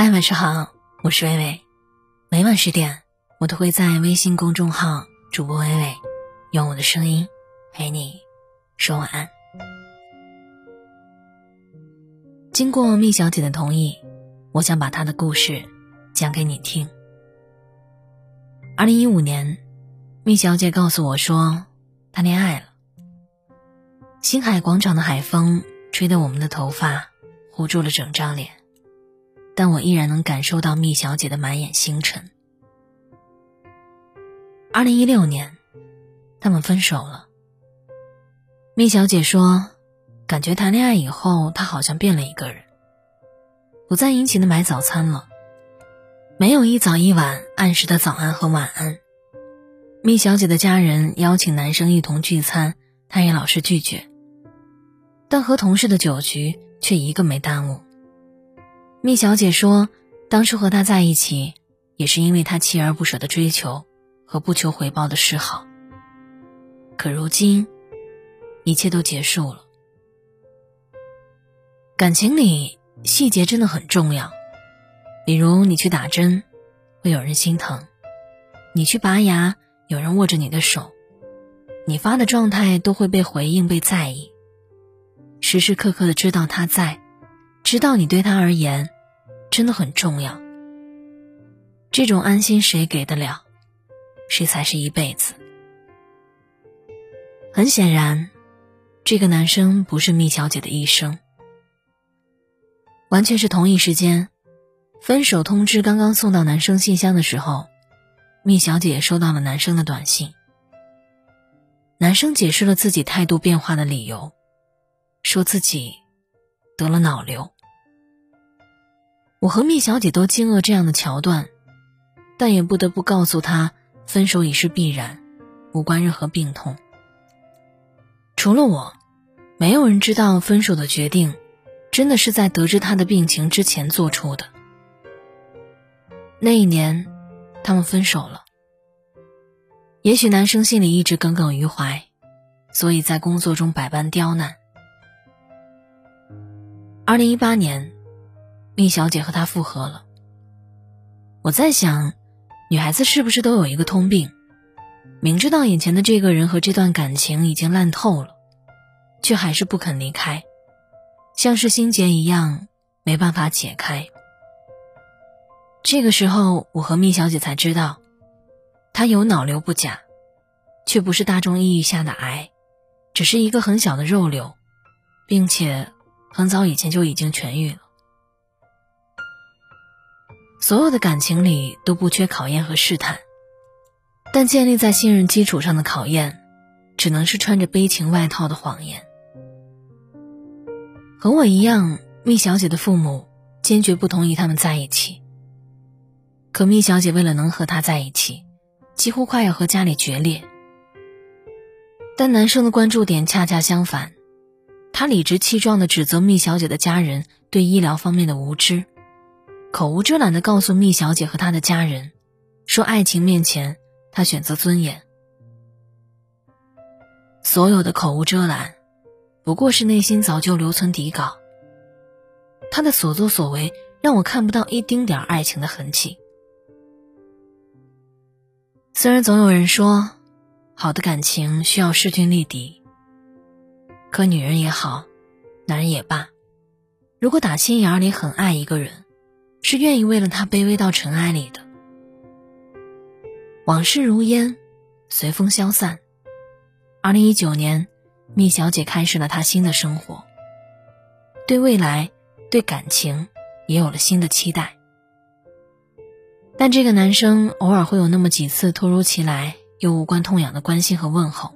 嗨，晚上好，我是微微。每晚十点，我都会在微信公众号“主播微微”用我的声音陪你说晚安。经过蜜小姐的同意，我想把她的故事讲给你听。二零一五年，蜜小姐告诉我说，她恋爱了。星海广场的海风吹得我们的头发糊住了整张脸，但我依然能感受到蜜小姐的满眼星辰。二零一六年，他们分手了。蜜小姐说，感觉谈恋爱以后，她好像变了一个人，不再殷勤的买早餐了，没有一早一晚按时的早安和晚安。蜜小姐的家人邀请男生一同聚餐。他也老是拒绝，但和同事的酒局却一个没耽误。蜜小姐说，当初和他在一起，也是因为他锲而不舍的追求和不求回报的示好。可如今，一切都结束了。感情里细节真的很重要，比如你去打针，会有人心疼；你去拔牙，有人握着你的手。你发的状态都会被回应、被在意，时时刻刻的知道他在，知道你对他而言真的很重要。这种安心谁给得了？谁才是一辈子？很显然，这个男生不是蜜小姐的一生。完全是同一时间，分手通知刚刚送到男生信箱的时候，蜜小姐收到了男生的短信。男生解释了自己态度变化的理由，说自己得了脑瘤。我和蜜小姐都惊愕这样的桥段，但也不得不告诉她，分手已是必然，无关任何病痛。除了我，没有人知道分手的决定，真的是在得知他的病情之前做出的。那一年，他们分手了。也许男生心里一直耿耿于怀，所以在工作中百般刁难。二零一八年，蜜小姐和他复合了。我在想，女孩子是不是都有一个通病，明知道眼前的这个人和这段感情已经烂透了，却还是不肯离开，像是心结一样没办法解开。这个时候，我和蜜小姐才知道。她有脑瘤不假，却不是大众意义下的癌，只是一个很小的肉瘤，并且很早以前就已经痊愈了。所有的感情里都不缺考验和试探，但建立在信任基础上的考验，只能是穿着悲情外套的谎言。和我一样，蜜小姐的父母坚决不同意他们在一起，可蜜小姐为了能和他在一起。几乎快要和家里决裂，但男生的关注点恰恰相反，他理直气壮地指责蜜小姐的家人对医疗方面的无知，口无遮拦地告诉蜜小姐和她的家人，说爱情面前他选择尊严。所有的口无遮拦，不过是内心早就留存底稿。他的所作所为让我看不到一丁点爱情的痕迹。虽然总有人说，好的感情需要势均力敌，可女人也好，男人也罢，如果打心眼里很爱一个人，是愿意为了他卑微到尘埃里的。往事如烟，随风消散。二零一九年，蜜小姐开始了她新的生活，对未来，对感情，也有了新的期待。但这个男生偶尔会有那么几次突如其来又无关痛痒的关心和问候。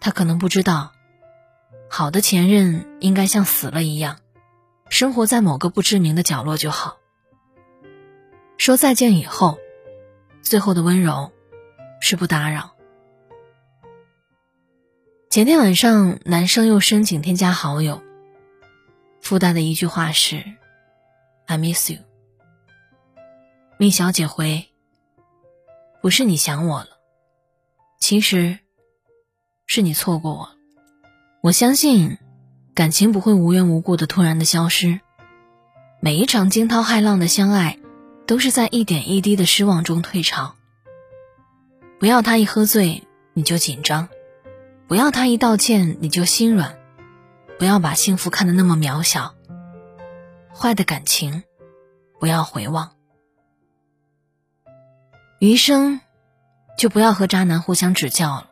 他可能不知道，好的前任应该像死了一样，生活在某个不知名的角落就好。说再见以后，最后的温柔是不打扰。前天晚上，男生又申请添加好友，附带的一句话是：“I miss you。”蜜小姐回：“不是你想我了，其实是你错过我。我相信，感情不会无缘无故的突然的消失，每一场惊涛骇浪的相爱，都是在一点一滴的失望中退潮。不要他一喝醉你就紧张，不要他一道歉你就心软，不要把幸福看得那么渺小。坏的感情，不要回望。余生，就不要和渣男互相指教了，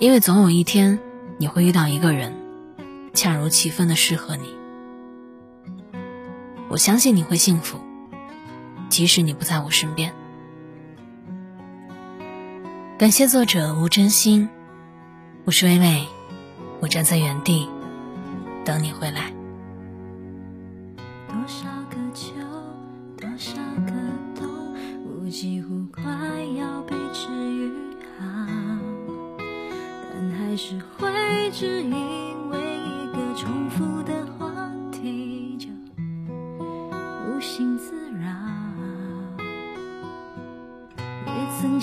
因为总有一天你会遇到一个人，恰如其分的适合你。我相信你会幸福，即使你不在我身边。感谢作者吴真心，我是微微，我站在原地等你回来。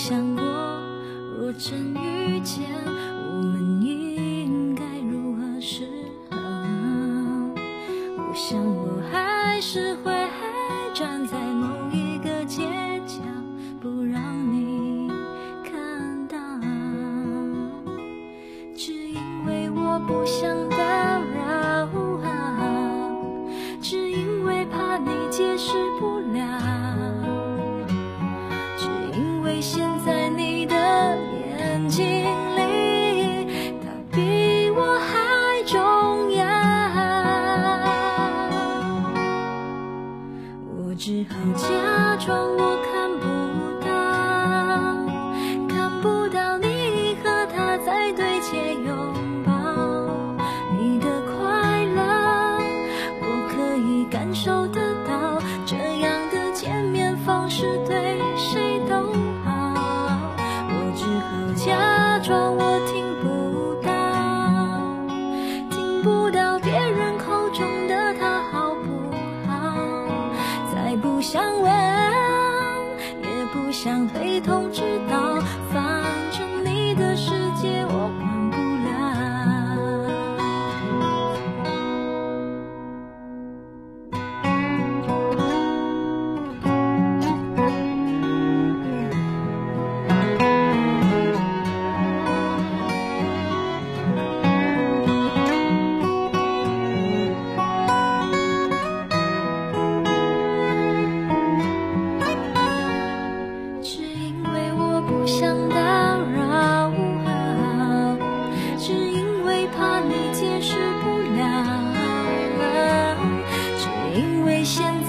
想过，若真遇见，我们应该如何是好？我想我还是会站在某一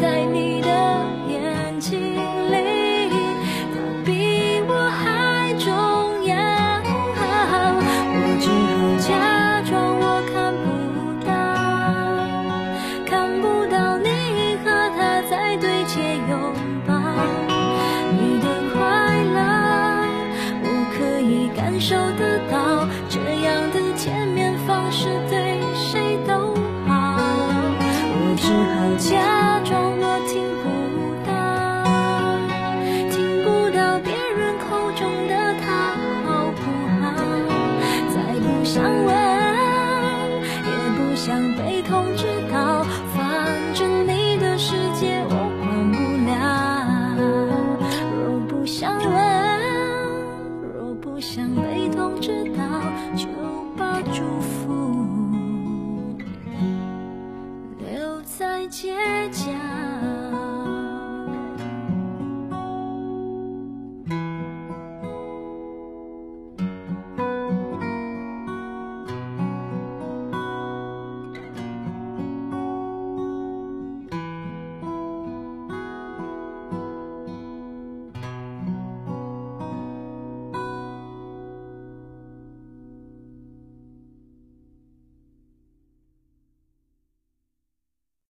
在你的眼睛里，他比我还重要。我只好假装我看不到，看不到你和他在对街拥抱。你的快乐，我可以感受得到，这样的见面方式对谁都好。我只好假把祝福